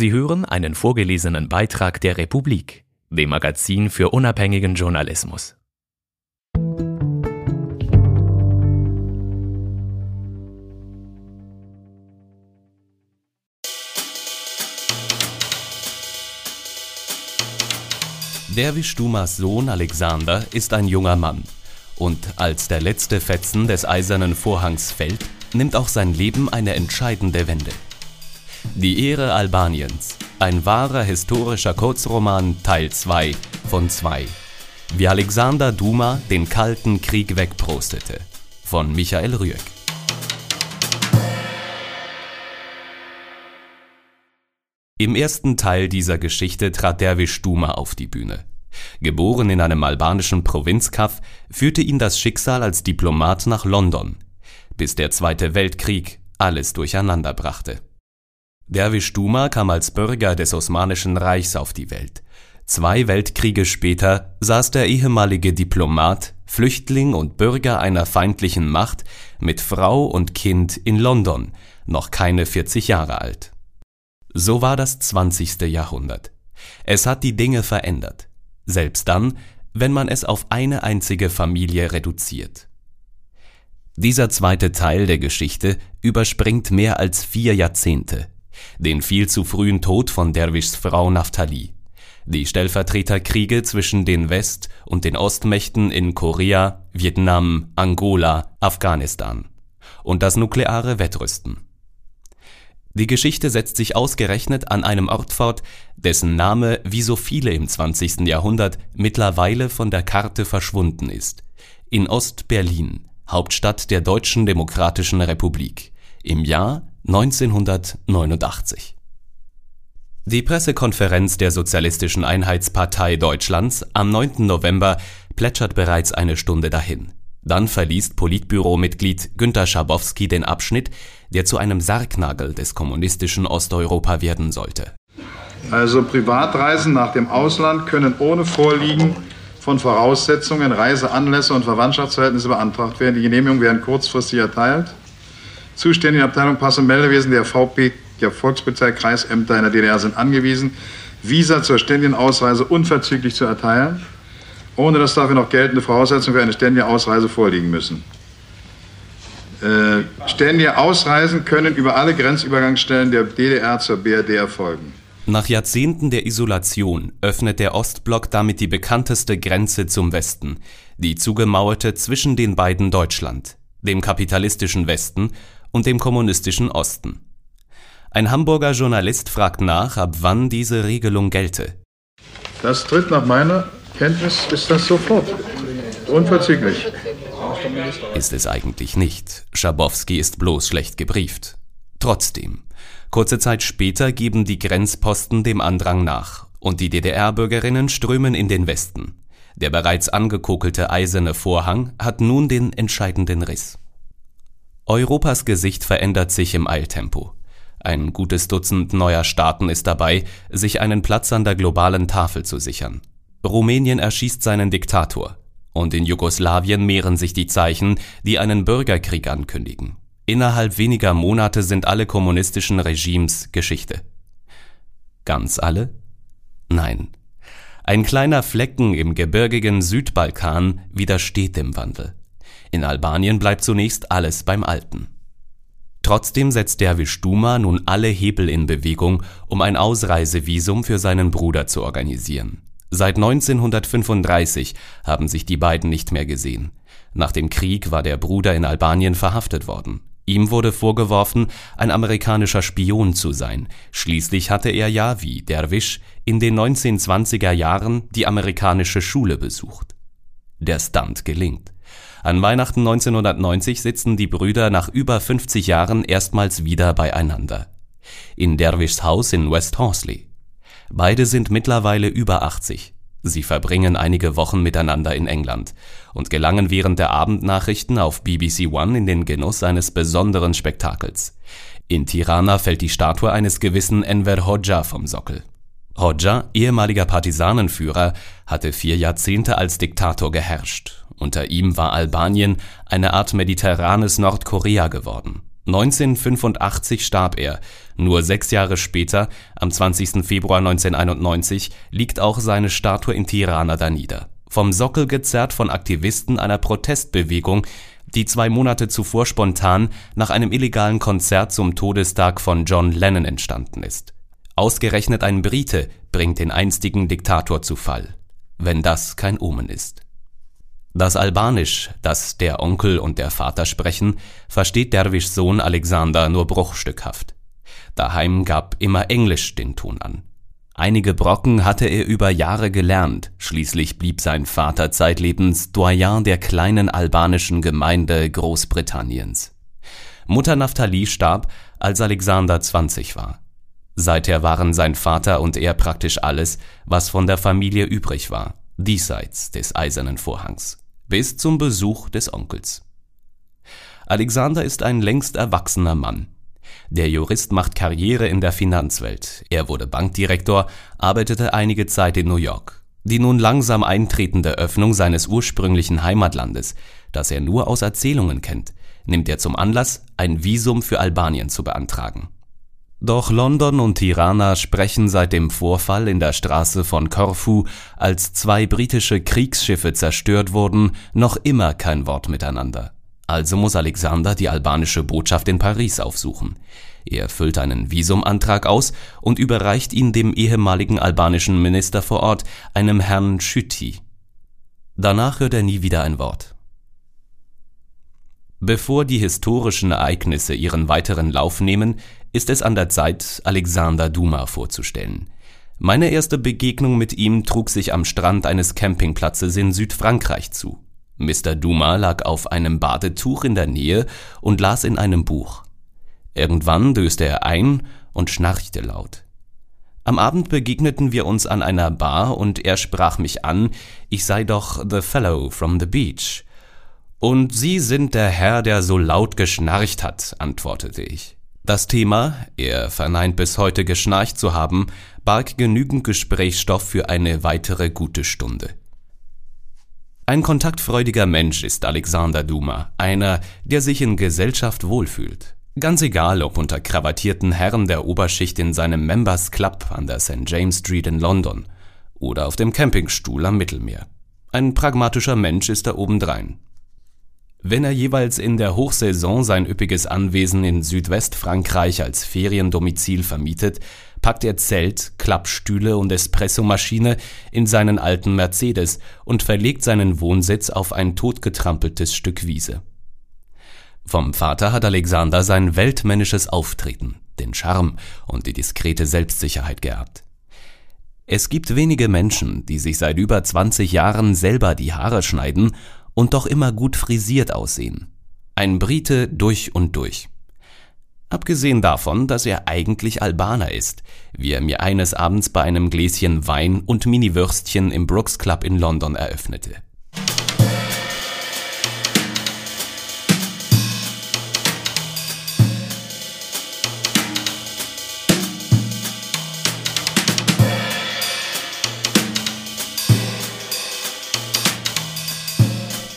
Sie hören einen vorgelesenen Beitrag der Republik, dem Magazin für unabhängigen Journalismus. Derwisch Dumas Sohn Alexander ist ein junger Mann. Und als der letzte Fetzen des eisernen Vorhangs fällt, nimmt auch sein Leben eine entscheidende Wende. Die Ehre Albaniens. Ein wahrer historischer Kurzroman Teil 2 von 2. Wie Alexander Duma den Kalten Krieg wegprostete. Von Michael Rüegg. Im ersten Teil dieser Geschichte trat Derwisch Duma auf die Bühne. Geboren in einem albanischen Provinzkaff, führte ihn das Schicksal als Diplomat nach London, bis der Zweite Weltkrieg alles durcheinander brachte. Derwisch Duma kam als Bürger des Osmanischen Reichs auf die Welt. Zwei Weltkriege später saß der ehemalige Diplomat, Flüchtling und Bürger einer feindlichen Macht mit Frau und Kind in London, noch keine 40 Jahre alt. So war das 20. Jahrhundert. Es hat die Dinge verändert, selbst dann, wenn man es auf eine einzige Familie reduziert. Dieser zweite Teil der Geschichte überspringt mehr als vier Jahrzehnte, den viel zu frühen Tod von Derwischs Frau Naphtali, die Stellvertreterkriege zwischen den West- und den Ostmächten in Korea, Vietnam, Angola, Afghanistan und das nukleare Wettrüsten. Die Geschichte setzt sich ausgerechnet an einem Ort fort, dessen Name wie so viele im 20. Jahrhundert mittlerweile von der Karte verschwunden ist. In Ost-Berlin, Hauptstadt der Deutschen Demokratischen Republik, im Jahr 1989. Die Pressekonferenz der Sozialistischen Einheitspartei Deutschlands am 9. November plätschert bereits eine Stunde dahin. Dann verliest Politbüromitglied Günter Schabowski den Abschnitt, der zu einem Sargnagel des kommunistischen Osteuropa werden sollte. Also Privatreisen nach dem Ausland können ohne Vorliegen von Voraussetzungen, Reiseanlässe und Verwandtschaftsverhältnisse beantragt werden. Die Genehmigungen werden kurzfristig erteilt. Zuständige Abteilung Pass- und Meldewesen der VP, der Volkspolizei, Kreisämter in der DDR sind angewiesen, Visa zur ständigen Ausreise unverzüglich zu erteilen, ohne dass dafür noch geltende Voraussetzungen für eine ständige Ausreise vorliegen müssen. Äh, ständige Ausreisen können über alle Grenzübergangsstellen der DDR zur BRD erfolgen. Nach Jahrzehnten der Isolation öffnet der Ostblock damit die bekannteste Grenze zum Westen, die zugemauerte zwischen den beiden Deutschland, dem kapitalistischen Westen und dem kommunistischen Osten. Ein Hamburger Journalist fragt nach, ab wann diese Regelung gelte. Das tritt nach meiner Kenntnis ist das sofort. Unverzüglich. Ist es eigentlich nicht. Schabowski ist bloß schlecht gebrieft. Trotzdem. Kurze Zeit später geben die Grenzposten dem Andrang nach und die DDR-Bürgerinnen strömen in den Westen. Der bereits angekokelte eiserne Vorhang hat nun den entscheidenden Riss. Europas Gesicht verändert sich im Eiltempo. Ein gutes Dutzend neuer Staaten ist dabei, sich einen Platz an der globalen Tafel zu sichern. Rumänien erschießt seinen Diktator, und in Jugoslawien mehren sich die Zeichen, die einen Bürgerkrieg ankündigen. Innerhalb weniger Monate sind alle kommunistischen Regimes Geschichte. Ganz alle? Nein. Ein kleiner Flecken im gebirgigen Südbalkan widersteht dem Wandel. In Albanien bleibt zunächst alles beim Alten. Trotzdem setzt Derwisch Duma nun alle Hebel in Bewegung, um ein Ausreisevisum für seinen Bruder zu organisieren. Seit 1935 haben sich die beiden nicht mehr gesehen. Nach dem Krieg war der Bruder in Albanien verhaftet worden. Ihm wurde vorgeworfen, ein amerikanischer Spion zu sein. Schließlich hatte er ja, wie Derwisch, in den 1920er Jahren die amerikanische Schule besucht. Der Stunt gelingt. An Weihnachten 1990 sitzen die Brüder nach über 50 Jahren erstmals wieder beieinander. In Derwischs Haus in West Horsley. Beide sind mittlerweile über 80. Sie verbringen einige Wochen miteinander in England und gelangen während der Abendnachrichten auf BBC One in den Genuss eines besonderen Spektakels. In Tirana fällt die Statue eines gewissen Enver Hoxha vom Sockel. Hoxha, ehemaliger Partisanenführer, hatte vier Jahrzehnte als Diktator geherrscht. Unter ihm war Albanien eine Art mediterranes Nordkorea geworden. 1985 starb er, nur sechs Jahre später, am 20. Februar 1991, liegt auch seine Statue in Tirana danieder, vom Sockel gezerrt von Aktivisten einer Protestbewegung, die zwei Monate zuvor spontan nach einem illegalen Konzert zum Todestag von John Lennon entstanden ist. Ausgerechnet ein Brite bringt den einstigen Diktator zu Fall. Wenn das kein Omen ist das Albanisch, das der Onkel und der Vater sprechen, versteht Derwischs Sohn Alexander nur bruchstückhaft. Daheim gab immer Englisch den Ton an. Einige Brocken hatte er über Jahre gelernt, schließlich blieb sein Vater zeitlebens Doyen der kleinen albanischen Gemeinde Großbritanniens. Mutter Naphtali starb, als Alexander 20 war. Seither waren sein Vater und er praktisch alles, was von der Familie übrig war, diesseits des Eisernen Vorhangs bis zum Besuch des Onkels. Alexander ist ein längst erwachsener Mann. Der Jurist macht Karriere in der Finanzwelt. Er wurde Bankdirektor, arbeitete einige Zeit in New York. Die nun langsam eintretende Öffnung seines ursprünglichen Heimatlandes, das er nur aus Erzählungen kennt, nimmt er zum Anlass, ein Visum für Albanien zu beantragen. Doch London und Tirana sprechen seit dem Vorfall in der Straße von Korfu, als zwei britische Kriegsschiffe zerstört wurden, noch immer kein Wort miteinander. Also muss Alexander die albanische Botschaft in Paris aufsuchen. Er füllt einen Visumantrag aus und überreicht ihn dem ehemaligen albanischen Minister vor Ort, einem Herrn Schütti. Danach hört er nie wieder ein Wort. Bevor die historischen Ereignisse ihren weiteren Lauf nehmen, ist es an der Zeit, Alexander Duma vorzustellen. Meine erste Begegnung mit ihm trug sich am Strand eines Campingplatzes in Südfrankreich zu. Mr. Duma lag auf einem Badetuch in der Nähe und las in einem Buch. Irgendwann döste er ein und schnarchte laut. Am Abend begegneten wir uns an einer Bar und er sprach mich an, ich sei doch the fellow from the beach. Und Sie sind der Herr, der so laut geschnarcht hat, antwortete ich. Das Thema, er verneint bis heute geschnarcht zu haben, barg genügend Gesprächsstoff für eine weitere gute Stunde. Ein kontaktfreudiger Mensch ist Alexander Duma, einer, der sich in Gesellschaft wohlfühlt. Ganz egal, ob unter krawattierten Herren der Oberschicht in seinem Members Club an der St. James Street in London oder auf dem Campingstuhl am Mittelmeer. Ein pragmatischer Mensch ist er obendrein. Wenn er jeweils in der Hochsaison sein üppiges Anwesen in Südwestfrankreich als Feriendomizil vermietet, packt er Zelt, Klappstühle und Espressomaschine in seinen alten Mercedes und verlegt seinen Wohnsitz auf ein totgetrampeltes Stück Wiese. Vom Vater hat Alexander sein weltmännisches Auftreten, den Charme und die diskrete Selbstsicherheit geerbt. Es gibt wenige Menschen, die sich seit über 20 Jahren selber die Haare schneiden und doch immer gut frisiert aussehen. Ein Brite durch und durch. Abgesehen davon, dass er eigentlich Albaner ist, wie er mir eines Abends bei einem Gläschen Wein und Mini-Würstchen im Brooks Club in London eröffnete.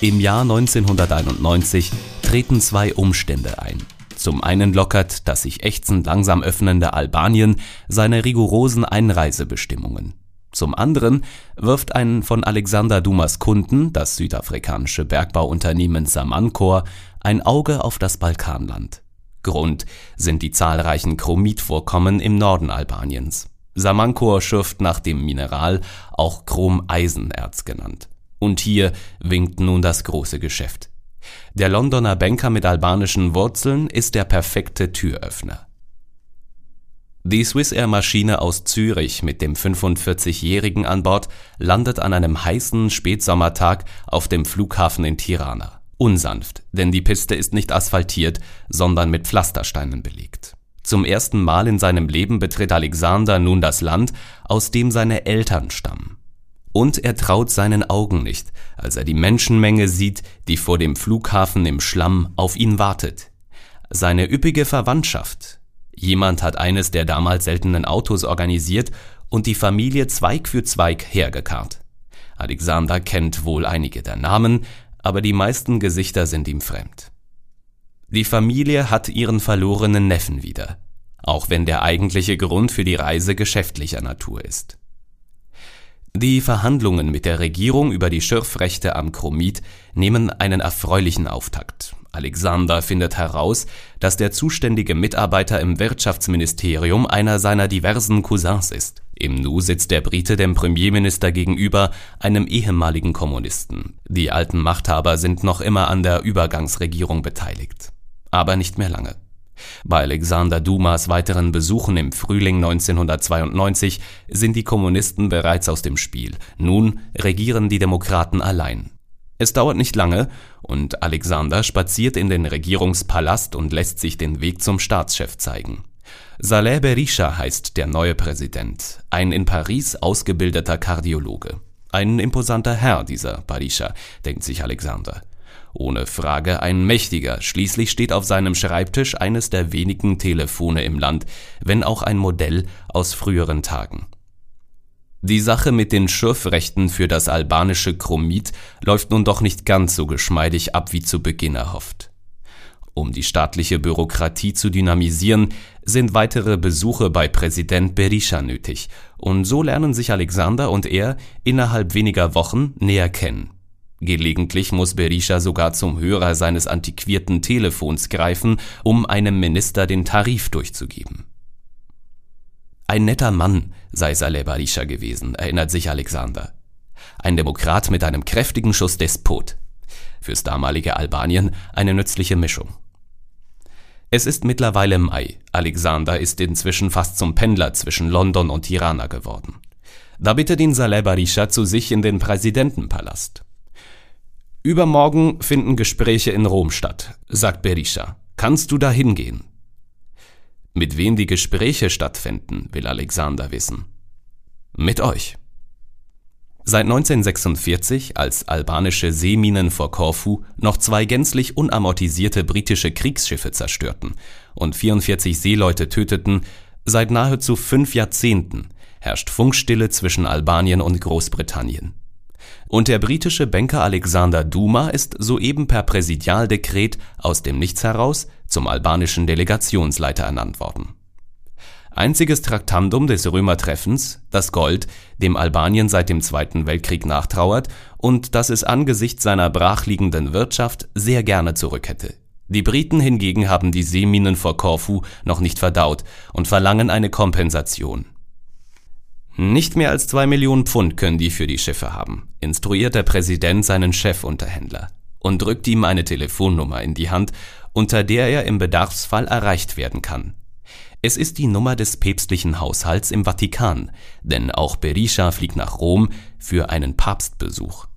Im Jahr 1991 treten zwei Umstände ein. Zum einen lockert das sich ächzend langsam öffnende Albanien seine rigorosen Einreisebestimmungen. Zum anderen wirft ein von Alexander Dumas Kunden, das südafrikanische Bergbauunternehmen Samancor, ein Auge auf das Balkanland. Grund sind die zahlreichen Chromitvorkommen im Norden Albaniens. Samancor schürft nach dem Mineral auch Chrom-Eisenerz genannt. Und hier winkt nun das große Geschäft. Der Londoner Banker mit albanischen Wurzeln ist der perfekte Türöffner. Die Swissair-Maschine aus Zürich mit dem 45-Jährigen an Bord landet an einem heißen Spätsommertag auf dem Flughafen in Tirana. Unsanft, denn die Piste ist nicht asphaltiert, sondern mit Pflastersteinen belegt. Zum ersten Mal in seinem Leben betritt Alexander nun das Land, aus dem seine Eltern stammen. Und er traut seinen Augen nicht, als er die Menschenmenge sieht, die vor dem Flughafen im Schlamm auf ihn wartet. Seine üppige Verwandtschaft. Jemand hat eines der damals seltenen Autos organisiert und die Familie Zweig für Zweig hergekarrt. Alexander kennt wohl einige der Namen, aber die meisten Gesichter sind ihm fremd. Die Familie hat ihren verlorenen Neffen wieder, auch wenn der eigentliche Grund für die Reise geschäftlicher Natur ist. Die Verhandlungen mit der Regierung über die Schürfrechte am Chromit nehmen einen erfreulichen Auftakt. Alexander findet heraus, dass der zuständige Mitarbeiter im Wirtschaftsministerium einer seiner diversen Cousins ist. Im Nu sitzt der Brite dem Premierminister gegenüber, einem ehemaligen Kommunisten. Die alten Machthaber sind noch immer an der Übergangsregierung beteiligt. Aber nicht mehr lange. Bei Alexander Dumas weiteren Besuchen im Frühling 1992 sind die Kommunisten bereits aus dem Spiel. Nun regieren die Demokraten allein. Es dauert nicht lange und Alexander spaziert in den Regierungspalast und lässt sich den Weg zum Staatschef zeigen. Saleh Berisha heißt der neue Präsident, ein in Paris ausgebildeter Kardiologe. Ein imposanter Herr, dieser Berisha, denkt sich Alexander. Ohne Frage ein mächtiger, schließlich steht auf seinem Schreibtisch eines der wenigen Telefone im Land, wenn auch ein Modell aus früheren Tagen. Die Sache mit den Schürfrechten für das albanische Chromit läuft nun doch nicht ganz so geschmeidig ab wie zu Beginn erhofft. Um die staatliche Bürokratie zu dynamisieren, sind weitere Besuche bei Präsident Berisha nötig, und so lernen sich Alexander und er innerhalb weniger Wochen näher kennen. Gelegentlich muss Berisha sogar zum Hörer seines antiquierten Telefons greifen, um einem Minister den Tarif durchzugeben. Ein netter Mann sei Saleh Berisha gewesen, erinnert sich Alexander. Ein Demokrat mit einem kräftigen Schuss Despot. Fürs damalige Albanien eine nützliche Mischung. Es ist mittlerweile Mai. Alexander ist inzwischen fast zum Pendler zwischen London und Tirana geworden. Da bittet ihn Saleh Berisha zu sich in den Präsidentenpalast. Übermorgen finden Gespräche in Rom statt, sagt Berisha. Kannst du da hingehen? Mit wem die Gespräche stattfinden, will Alexander wissen. Mit euch. Seit 1946, als albanische Seeminen vor Korfu noch zwei gänzlich unamortisierte britische Kriegsschiffe zerstörten und 44 Seeleute töteten, seit nahezu fünf Jahrzehnten herrscht Funkstille zwischen Albanien und Großbritannien. Und der britische Banker Alexander Duma ist soeben per Präsidialdekret aus dem Nichts heraus zum albanischen Delegationsleiter ernannt worden. Einziges Traktandum des Römertreffens, das Gold, dem Albanien seit dem Zweiten Weltkrieg nachtrauert und das es angesichts seiner brachliegenden Wirtschaft sehr gerne zurück hätte. Die Briten hingegen haben die Seeminen vor Korfu noch nicht verdaut und verlangen eine Kompensation. Nicht mehr als zwei Millionen Pfund können die für die Schiffe haben, instruiert der Präsident seinen Chefunterhändler und drückt ihm eine Telefonnummer in die Hand, unter der er im Bedarfsfall erreicht werden kann. Es ist die Nummer des päpstlichen Haushalts im Vatikan, denn auch Berisha fliegt nach Rom für einen Papstbesuch.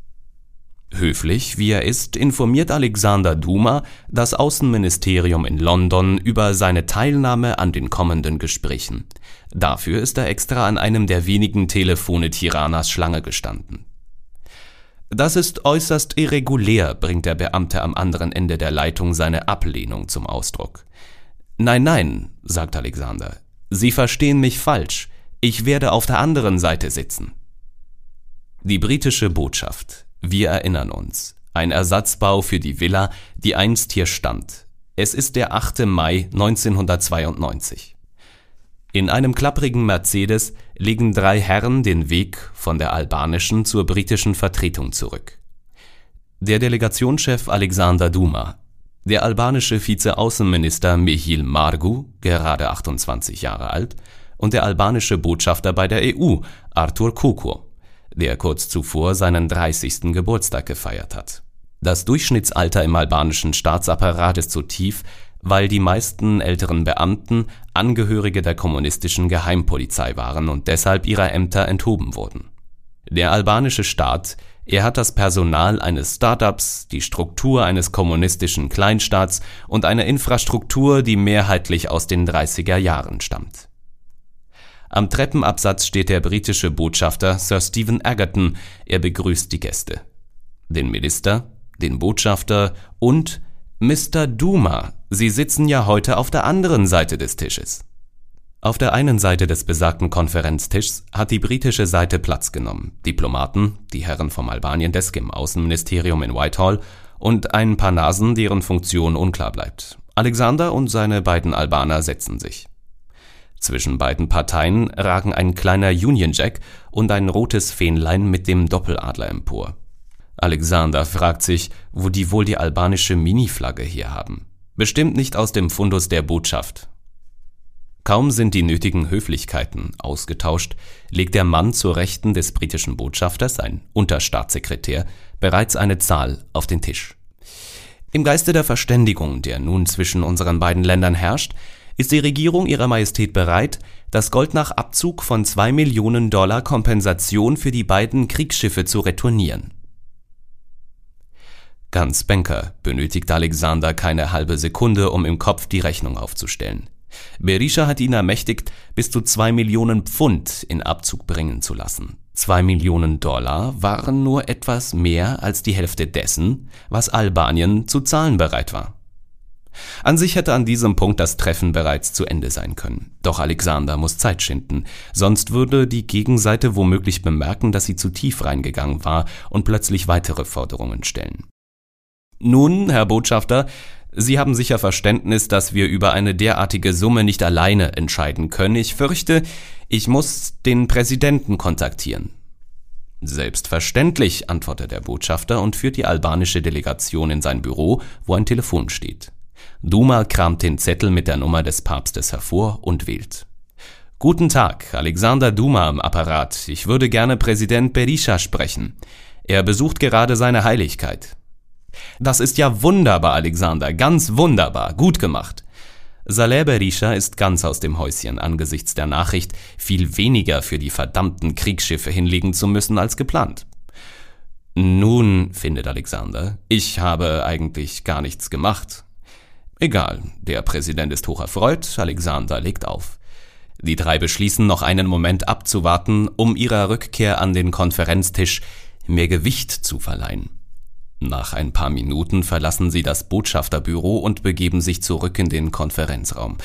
Höflich wie er ist, informiert Alexander Duma das Außenministerium in London über seine Teilnahme an den kommenden Gesprächen. Dafür ist er extra an einem der wenigen Telefone Tiranas Schlange gestanden. Das ist äußerst irregulär, bringt der Beamte am anderen Ende der Leitung seine Ablehnung zum Ausdruck. Nein, nein, sagt Alexander, Sie verstehen mich falsch, ich werde auf der anderen Seite sitzen. Die britische Botschaft wir erinnern uns. Ein Ersatzbau für die Villa, die einst hier stand. Es ist der 8. Mai 1992. In einem klapprigen Mercedes legen drei Herren den Weg von der albanischen zur britischen Vertretung zurück. Der Delegationschef Alexander Duma, der albanische Vizeaußenminister Mihil Margu, gerade 28 Jahre alt, und der albanische Botschafter bei der EU, Artur Kukur der kurz zuvor seinen 30. Geburtstag gefeiert hat. Das Durchschnittsalter im albanischen Staatsapparat ist so tief, weil die meisten älteren Beamten Angehörige der kommunistischen Geheimpolizei waren und deshalb ihrer Ämter enthoben wurden. Der albanische Staat, er hat das Personal eines Start-ups, die Struktur eines kommunistischen Kleinstaats und eine Infrastruktur, die mehrheitlich aus den 30er Jahren stammt. Am Treppenabsatz steht der britische Botschafter Sir Stephen Egerton, er begrüßt die Gäste. Den Minister, den Botschafter und Mr. Duma, Sie sitzen ja heute auf der anderen Seite des Tisches. Auf der einen Seite des besagten Konferenztischs hat die britische Seite Platz genommen. Diplomaten, die Herren vom Albanien Desk im Außenministerium in Whitehall und ein paar Nasen, deren Funktion unklar bleibt. Alexander und seine beiden Albaner setzen sich. Zwischen beiden Parteien ragen ein kleiner Union Jack und ein rotes Fähnlein mit dem Doppeladler empor. Alexander fragt sich, wo die wohl die albanische Miniflagge hier haben. Bestimmt nicht aus dem Fundus der Botschaft. Kaum sind die nötigen Höflichkeiten ausgetauscht, legt der Mann zur Rechten des britischen Botschafters, ein Unterstaatssekretär, bereits eine Zahl auf den Tisch. Im Geiste der Verständigung, der nun zwischen unseren beiden Ländern herrscht, ist die Regierung ihrer Majestät bereit, das Gold nach Abzug von zwei Millionen Dollar Kompensation für die beiden Kriegsschiffe zu retournieren. Ganz Banker benötigt Alexander keine halbe Sekunde, um im Kopf die Rechnung aufzustellen. Berisha hat ihn ermächtigt, bis zu zwei Millionen Pfund in Abzug bringen zu lassen. Zwei Millionen Dollar waren nur etwas mehr als die Hälfte dessen, was Albanien zu zahlen bereit war. An sich hätte an diesem Punkt das Treffen bereits zu Ende sein können. Doch Alexander muss Zeit schinden, sonst würde die Gegenseite womöglich bemerken, dass sie zu tief reingegangen war und plötzlich weitere Forderungen stellen. Nun, Herr Botschafter, Sie haben sicher Verständnis, dass wir über eine derartige Summe nicht alleine entscheiden können. Ich fürchte, ich muss den Präsidenten kontaktieren. Selbstverständlich, antwortet der Botschafter und führt die albanische Delegation in sein Büro, wo ein Telefon steht. Duma kramt den Zettel mit der Nummer des Papstes hervor und wählt. Guten Tag, Alexander Duma am Apparat. Ich würde gerne Präsident Berisha sprechen. Er besucht gerade seine Heiligkeit. Das ist ja wunderbar, Alexander, ganz wunderbar, gut gemacht. Saleh Berisha ist ganz aus dem Häuschen angesichts der Nachricht, viel weniger für die verdammten Kriegsschiffe hinlegen zu müssen als geplant. Nun, findet Alexander, ich habe eigentlich gar nichts gemacht. Egal, der Präsident ist hoch erfreut, Alexander legt auf. Die drei beschließen, noch einen Moment abzuwarten, um ihrer Rückkehr an den Konferenztisch mehr Gewicht zu verleihen. Nach ein paar Minuten verlassen sie das Botschafterbüro und begeben sich zurück in den Konferenzraum.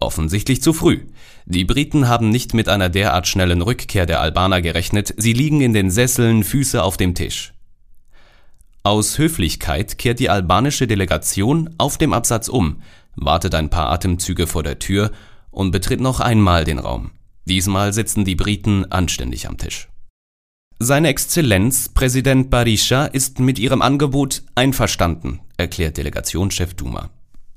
Offensichtlich zu früh. Die Briten haben nicht mit einer derart schnellen Rückkehr der Albaner gerechnet, sie liegen in den Sesseln, Füße auf dem Tisch. Aus Höflichkeit kehrt die albanische Delegation auf dem Absatz um, wartet ein paar Atemzüge vor der Tür und betritt noch einmal den Raum. Diesmal sitzen die Briten anständig am Tisch. Seine Exzellenz, Präsident Barisha, ist mit Ihrem Angebot einverstanden, erklärt Delegationschef Duma.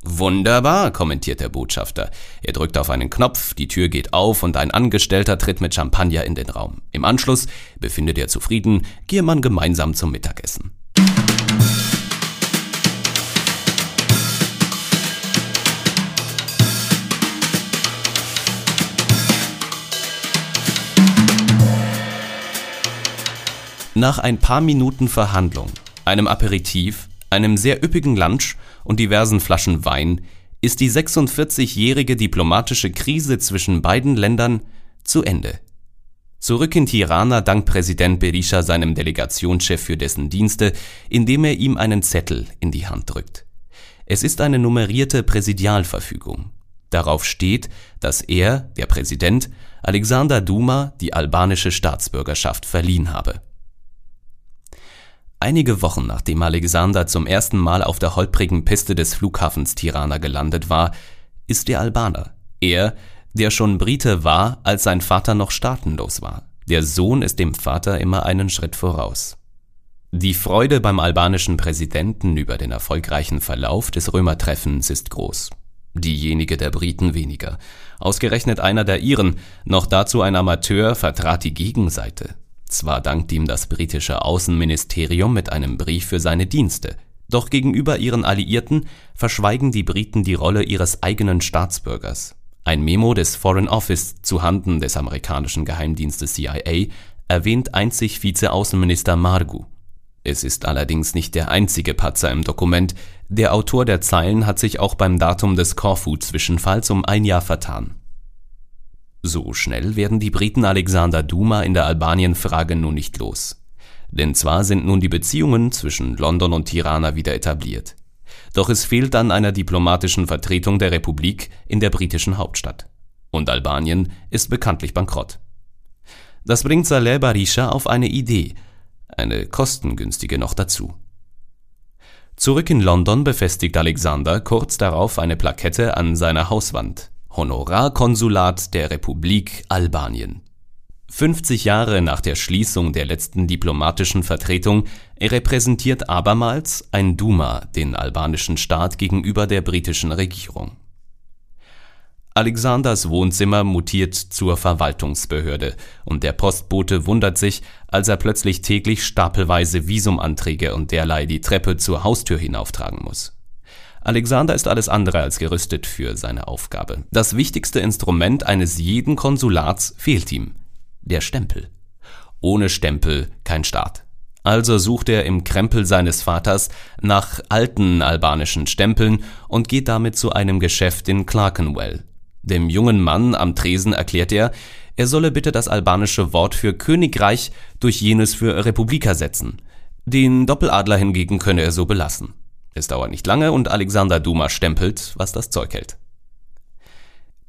Wunderbar, kommentiert der Botschafter. Er drückt auf einen Knopf, die Tür geht auf und ein Angestellter tritt mit Champagner in den Raum. Im Anschluss befindet er zufrieden, gehe man gemeinsam zum Mittagessen. Nach ein paar Minuten Verhandlung, einem Aperitif, einem sehr üppigen Lunch und diversen Flaschen Wein ist die 46-jährige diplomatische Krise zwischen beiden Ländern zu Ende. Zurück in Tirana dankt Präsident Berisha seinem Delegationschef für dessen Dienste, indem er ihm einen Zettel in die Hand drückt. Es ist eine nummerierte Präsidialverfügung. Darauf steht, dass er, der Präsident, Alexander Duma die albanische Staatsbürgerschaft verliehen habe Einige Wochen nachdem Alexander zum ersten Mal auf der holprigen Piste des Flughafens Tirana gelandet war, ist er Albaner. Er, der schon Brite war, als sein Vater noch staatenlos war. Der Sohn ist dem Vater immer einen Schritt voraus. Die Freude beim albanischen Präsidenten über den erfolgreichen Verlauf des Römertreffens ist groß. Diejenige der Briten weniger. Ausgerechnet einer der Iren, noch dazu ein Amateur, vertrat die Gegenseite. Zwar dankt ihm das britische Außenministerium mit einem Brief für seine Dienste, doch gegenüber ihren Alliierten verschweigen die Briten die Rolle ihres eigenen Staatsbürgers. Ein Memo des Foreign Office zuhanden des amerikanischen Geheimdienstes CIA erwähnt einzig Vizeaußenminister Margu. Es ist allerdings nicht der einzige Patzer im Dokument, der Autor der Zeilen hat sich auch beim Datum des Korfu-Zwischenfalls um ein Jahr vertan so schnell werden die Briten Alexander Duma in der Albanienfrage nun nicht los. Denn zwar sind nun die Beziehungen zwischen London und Tirana wieder etabliert. Doch es fehlt an einer diplomatischen Vertretung der Republik in der britischen Hauptstadt. Und Albanien ist bekanntlich bankrott. Das bringt Saleh Barisha auf eine Idee, eine kostengünstige noch dazu. Zurück in London befestigt Alexander kurz darauf eine Plakette an seiner Hauswand Honorarkonsulat der Republik Albanien. 50 Jahre nach der Schließung der letzten diplomatischen Vertretung repräsentiert abermals ein Duma den albanischen Staat gegenüber der britischen Regierung. Alexanders Wohnzimmer mutiert zur Verwaltungsbehörde und der Postbote wundert sich, als er plötzlich täglich stapelweise Visumanträge und derlei die Treppe zur Haustür hinauftragen muss. Alexander ist alles andere als gerüstet für seine Aufgabe. Das wichtigste Instrument eines jeden Konsulats fehlt ihm, der Stempel. Ohne Stempel kein Staat. Also sucht er im Krempel seines Vaters nach alten albanischen Stempeln und geht damit zu einem Geschäft in Clerkenwell, dem jungen Mann am Tresen erklärt er, er solle bitte das albanische Wort für Königreich durch jenes für Republik ersetzen. Den Doppeladler hingegen könne er so belassen. Es dauert nicht lange und Alexander Duma stempelt, was das Zeug hält.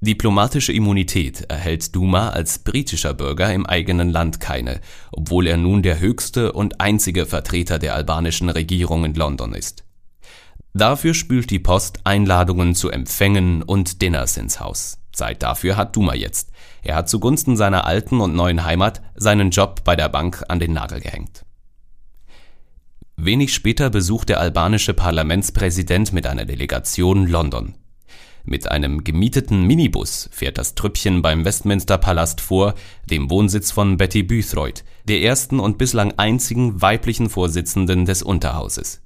Diplomatische Immunität erhält Duma als britischer Bürger im eigenen Land keine, obwohl er nun der höchste und einzige Vertreter der albanischen Regierung in London ist. Dafür spült die Post Einladungen zu Empfängen und Dinners ins Haus. Zeit dafür hat Duma jetzt. Er hat zugunsten seiner alten und neuen Heimat seinen Job bei der Bank an den Nagel gehängt. Wenig später besucht der albanische Parlamentspräsident mit einer Delegation London. Mit einem gemieteten Minibus fährt das Trüppchen beim Westminster Palast vor, dem Wohnsitz von Betty Boothroyd, der ersten und bislang einzigen weiblichen Vorsitzenden des Unterhauses.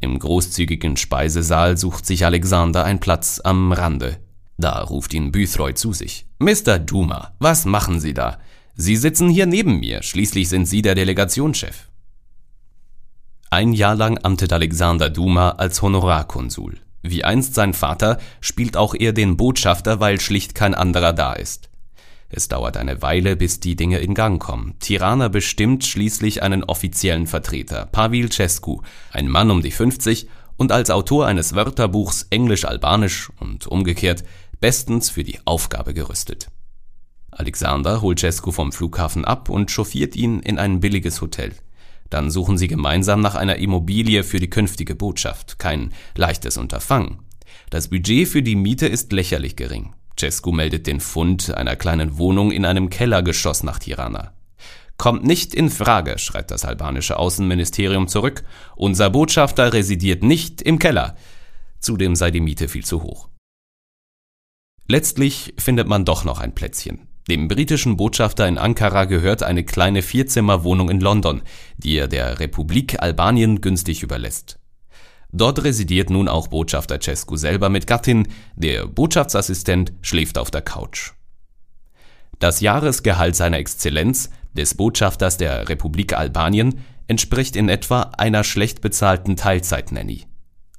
Im großzügigen Speisesaal sucht sich Alexander ein Platz am Rande. Da ruft ihn Büthroy zu sich. Mr. Duma, was machen Sie da? Sie sitzen hier neben mir, schließlich sind Sie der Delegationschef. Ein Jahr lang amtet Alexander Duma als Honorarkonsul. Wie einst sein Vater spielt auch er den Botschafter, weil schlicht kein anderer da ist. Es dauert eine Weile, bis die Dinge in Gang kommen. Tirana bestimmt schließlich einen offiziellen Vertreter, Pavel Cescu, ein Mann um die 50 und als Autor eines Wörterbuchs Englisch-Albanisch und umgekehrt bestens für die Aufgabe gerüstet. Alexander holt Cescu vom Flughafen ab und chauffiert ihn in ein billiges Hotel. Dann suchen sie gemeinsam nach einer Immobilie für die künftige Botschaft. Kein leichtes Unterfangen. Das Budget für die Miete ist lächerlich gering. Cescu meldet den Fund einer kleinen Wohnung in einem Kellergeschoss nach Tirana. Kommt nicht in Frage, schreibt das albanische Außenministerium zurück. Unser Botschafter residiert nicht im Keller. Zudem sei die Miete viel zu hoch. Letztlich findet man doch noch ein Plätzchen. Dem britischen Botschafter in Ankara gehört eine kleine Vierzimmerwohnung in London, die er der Republik Albanien günstig überlässt. Dort residiert nun auch Botschafter Cescu selber mit Gattin, der Botschaftsassistent schläft auf der Couch. Das Jahresgehalt seiner Exzellenz, des Botschafters der Republik Albanien, entspricht in etwa einer schlecht bezahlten Teilzeit-Nanny.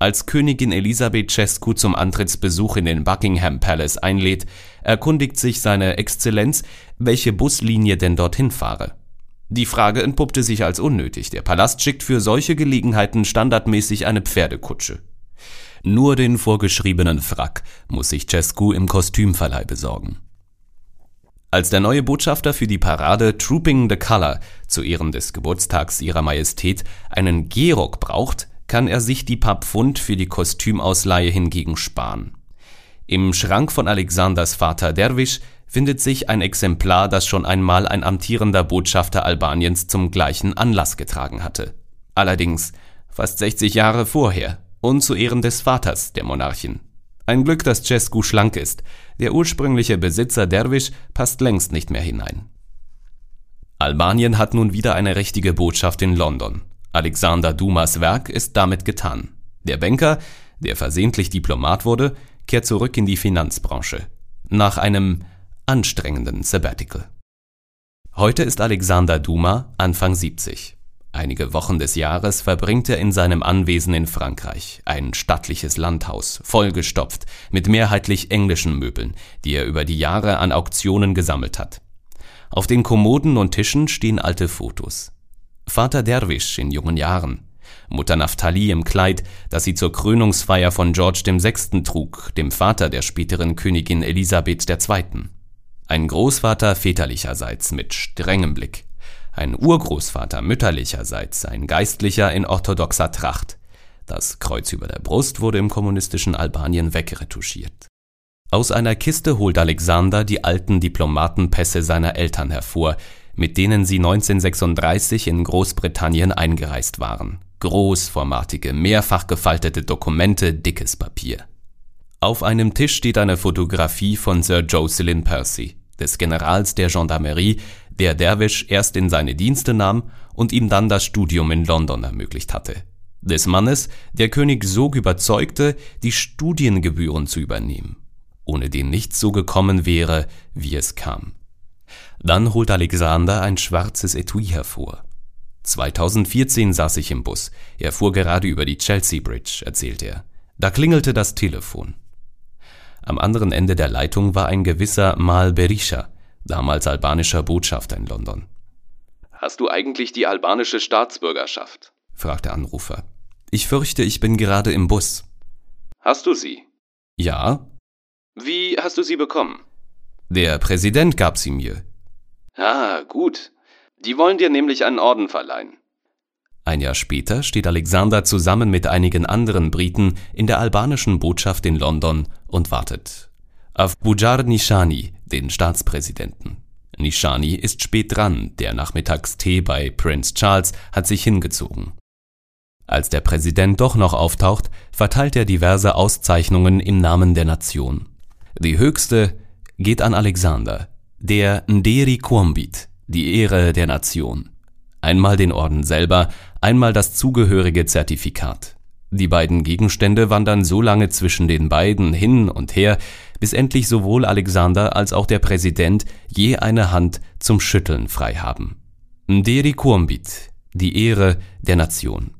Als Königin Elisabeth Cescu zum Antrittsbesuch in den Buckingham Palace einlädt, erkundigt sich seine Exzellenz, welche Buslinie denn dorthin fahre. Die Frage entpuppte sich als unnötig. Der Palast schickt für solche Gelegenheiten standardmäßig eine Pferdekutsche. Nur den vorgeschriebenen Frack muss sich Cescu im Kostümverleih besorgen. Als der neue Botschafter für die Parade Trooping the Color zu Ehren des Geburtstags ihrer Majestät einen Gehrock braucht, kann er sich die paar Pfund für die Kostümausleihe hingegen sparen. Im Schrank von Alexanders Vater Derwisch findet sich ein Exemplar, das schon einmal ein amtierender Botschafter Albaniens zum gleichen Anlass getragen hatte. Allerdings fast 60 Jahre vorher und zu Ehren des Vaters der Monarchin. Ein Glück, dass Cescu schlank ist. Der ursprüngliche Besitzer Derwisch passt längst nicht mehr hinein. Albanien hat nun wieder eine richtige Botschaft in London. Alexander Dumas Werk ist damit getan. Der Banker, der versehentlich Diplomat wurde, kehrt zurück in die Finanzbranche. Nach einem anstrengenden Sabbatical. Heute ist Alexander Duma Anfang 70. Einige Wochen des Jahres verbringt er in seinem Anwesen in Frankreich, ein stattliches Landhaus, vollgestopft mit mehrheitlich englischen Möbeln, die er über die Jahre an Auktionen gesammelt hat. Auf den Kommoden und Tischen stehen alte Fotos. Vater Derwisch in jungen Jahren, Mutter Naphtali im Kleid, das sie zur Krönungsfeier von George VI. trug, dem Vater der späteren Königin Elisabeth II. Ein Großvater väterlicherseits mit strengem Blick. Ein Urgroßvater mütterlicherseits, ein Geistlicher in orthodoxer Tracht. Das Kreuz über der Brust wurde im kommunistischen Albanien wegretuschiert. Aus einer Kiste holt Alexander die alten Diplomatenpässe seiner Eltern hervor, mit denen sie 1936 in Großbritannien eingereist waren. Großformatige, mehrfach gefaltete Dokumente, dickes Papier. Auf einem Tisch steht eine Fotografie von Sir Jocelyn Percy, des Generals der Gendarmerie, der Derwisch erst in seine Dienste nahm und ihm dann das Studium in London ermöglicht hatte. Des Mannes, der König so überzeugte, die Studiengebühren zu übernehmen, ohne den nichts so gekommen wäre, wie es kam. Dann holt Alexander ein schwarzes Etui hervor. 2014 saß ich im Bus. Er fuhr gerade über die Chelsea Bridge, erzählt er. Da klingelte das Telefon. Am anderen Ende der Leitung war ein gewisser Mal Berisha, damals albanischer Botschafter in London. Hast du eigentlich die albanische Staatsbürgerschaft? fragt der Anrufer. Ich fürchte, ich bin gerade im Bus. Hast du sie? Ja. Wie hast du sie bekommen? Der Präsident gab sie mir. Ah, gut. Die wollen dir nämlich einen Orden verleihen. Ein Jahr später steht Alexander zusammen mit einigen anderen Briten in der albanischen Botschaft in London und wartet. Auf Bujar Nishani, den Staatspräsidenten. Nishani ist spät dran, der Nachmittagstee bei Prince Charles hat sich hingezogen. Als der Präsident doch noch auftaucht, verteilt er diverse Auszeichnungen im Namen der Nation. Die höchste geht an Alexander, der Nderi Kuombit, die Ehre der Nation. Einmal den Orden selber, einmal das zugehörige Zertifikat. Die beiden Gegenstände wandern so lange zwischen den beiden hin und her, bis endlich sowohl Alexander als auch der Präsident je eine Hand zum Schütteln frei haben. Nderi Kuombit, die Ehre der Nation.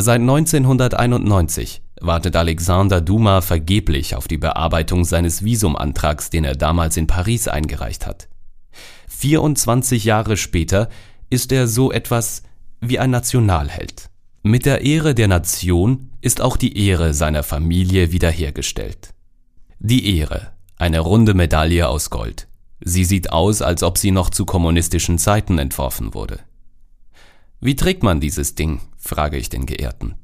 Seit 1991 wartet Alexander Duma vergeblich auf die Bearbeitung seines Visumantrags, den er damals in Paris eingereicht hat. 24 Jahre später ist er so etwas wie ein Nationalheld. Mit der Ehre der Nation ist auch die Ehre seiner Familie wiederhergestellt. Die Ehre, eine runde Medaille aus Gold. Sie sieht aus, als ob sie noch zu kommunistischen Zeiten entworfen wurde. Wie trägt man dieses Ding? frage ich den Geehrten.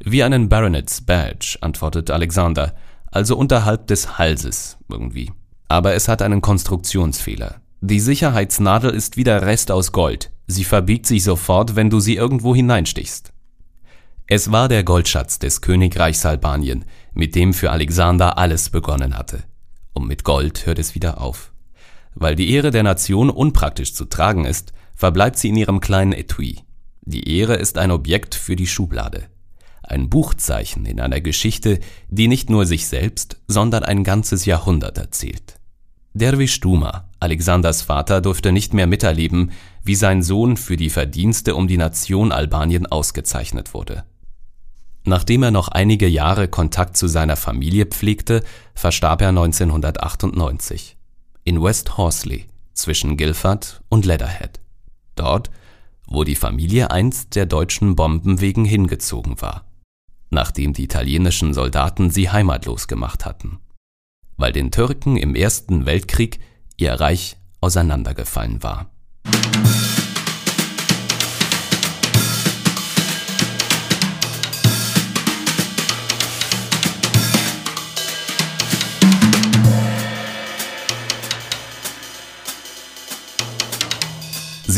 Wie einen Baronets Badge, antwortet Alexander, also unterhalb des Halses irgendwie. Aber es hat einen Konstruktionsfehler. Die Sicherheitsnadel ist wie der Rest aus Gold. Sie verbiegt sich sofort, wenn du sie irgendwo hineinstichst. Es war der Goldschatz des Königreichs Albanien, mit dem für Alexander alles begonnen hatte. Und mit Gold hört es wieder auf. Weil die Ehre der Nation unpraktisch zu tragen ist, verbleibt sie in ihrem kleinen Etui. Die Ehre ist ein Objekt für die Schublade. Ein Buchzeichen in einer Geschichte, die nicht nur sich selbst, sondern ein ganzes Jahrhundert erzählt. Derwisch Duma, Alexanders Vater, durfte nicht mehr miterleben, wie sein Sohn für die Verdienste um die Nation Albanien ausgezeichnet wurde. Nachdem er noch einige Jahre Kontakt zu seiner Familie pflegte, verstarb er 1998 in West Horsley zwischen Guildford und Leatherhead. Dort, wo die Familie einst der deutschen Bomben wegen hingezogen war, nachdem die italienischen Soldaten sie heimatlos gemacht hatten weil den Türken im Ersten Weltkrieg ihr Reich auseinandergefallen war.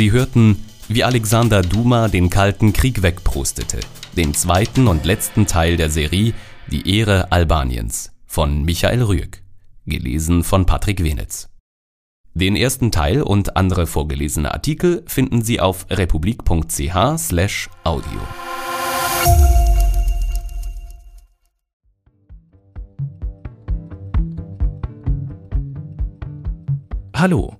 Sie hörten, wie Alexander Duma den Kalten Krieg wegprustete, den zweiten und letzten Teil der Serie Die Ehre Albaniens von Michael Rüegg gelesen von Patrick Wenitz. Den ersten Teil und andere vorgelesene Artikel finden Sie auf republik.ch/audio. Hallo,